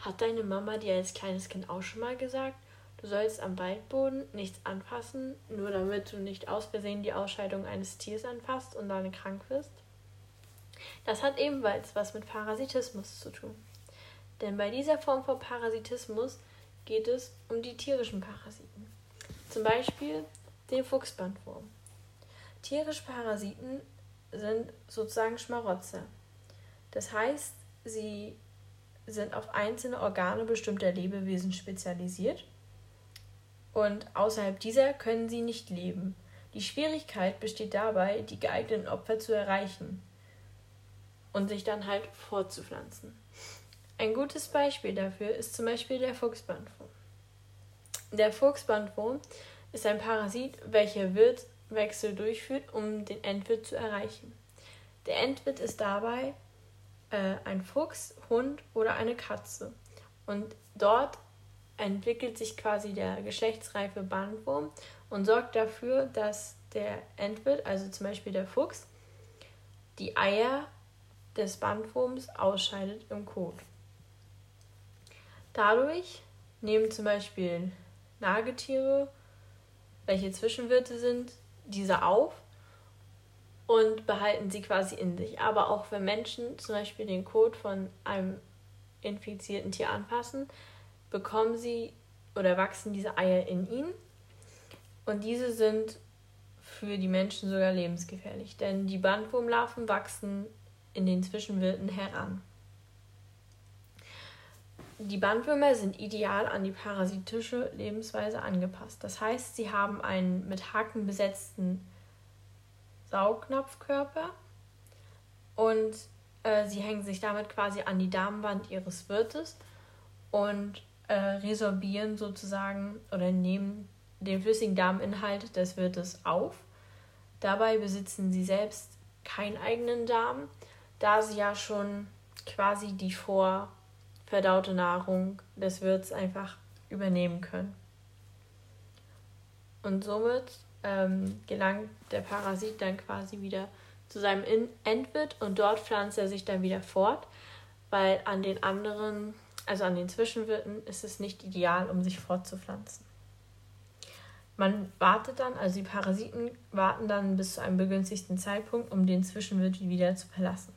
Hat deine Mama dir als kleines Kind auch schon mal gesagt, du sollst am Waldboden nichts anfassen, nur damit du nicht aus Versehen die Ausscheidung eines Tiers anfasst und dann krank wirst? Das hat ebenfalls was mit Parasitismus zu tun. Denn bei dieser Form von Parasitismus geht es um die tierischen Parasiten. Zum Beispiel den Fuchsbandwurm. Tierische Parasiten sind sozusagen Schmarotzer. Das heißt, sie sind auf einzelne Organe bestimmter Lebewesen spezialisiert und außerhalb dieser können sie nicht leben. Die Schwierigkeit besteht dabei, die geeigneten Opfer zu erreichen und sich dann halt fortzupflanzen. Ein gutes Beispiel dafür ist zum Beispiel der Fuchsbandwurm. Der Fuchsbandwurm ist ein Parasit, welcher Wirtwechsel durchführt, um den Endwirt zu erreichen. Der Endwirt ist dabei äh, ein Fuchs, Hund oder eine Katze. Und dort entwickelt sich quasi der geschlechtsreife Bandwurm und sorgt dafür, dass der Endwirt, also zum Beispiel der Fuchs, die Eier des Bandwurms ausscheidet im Kot. Dadurch nehmen zum Beispiel Nagetiere, welche Zwischenwirte sind, diese auf und behalten sie quasi in sich. Aber auch wenn Menschen zum Beispiel den Kot von einem infizierten Tier anfassen, bekommen sie oder wachsen diese Eier in ihnen. Und diese sind für die Menschen sogar lebensgefährlich, denn die Bandwurmlarven wachsen in den Zwischenwirten heran. Die Bandwürmer sind ideal an die parasitische Lebensweise angepasst. Das heißt, sie haben einen mit Haken besetzten Saugnapfkörper und äh, sie hängen sich damit quasi an die Darmwand ihres Wirtes und äh, resorbieren sozusagen oder nehmen den flüssigen Darminhalt des Wirtes auf. Dabei besitzen sie selbst keinen eigenen Darm, da sie ja schon quasi die vorverdaute Nahrung des Wirts einfach übernehmen können. Und somit ähm, gelangt der Parasit dann quasi wieder zu seinem In Endwirt und dort pflanzt er sich dann wieder fort, weil an den anderen, also an den Zwischenwirten, ist es nicht ideal, um sich fortzupflanzen. Man wartet dann, also die Parasiten warten dann bis zu einem begünstigten Zeitpunkt, um den Zwischenwirt wieder zu verlassen.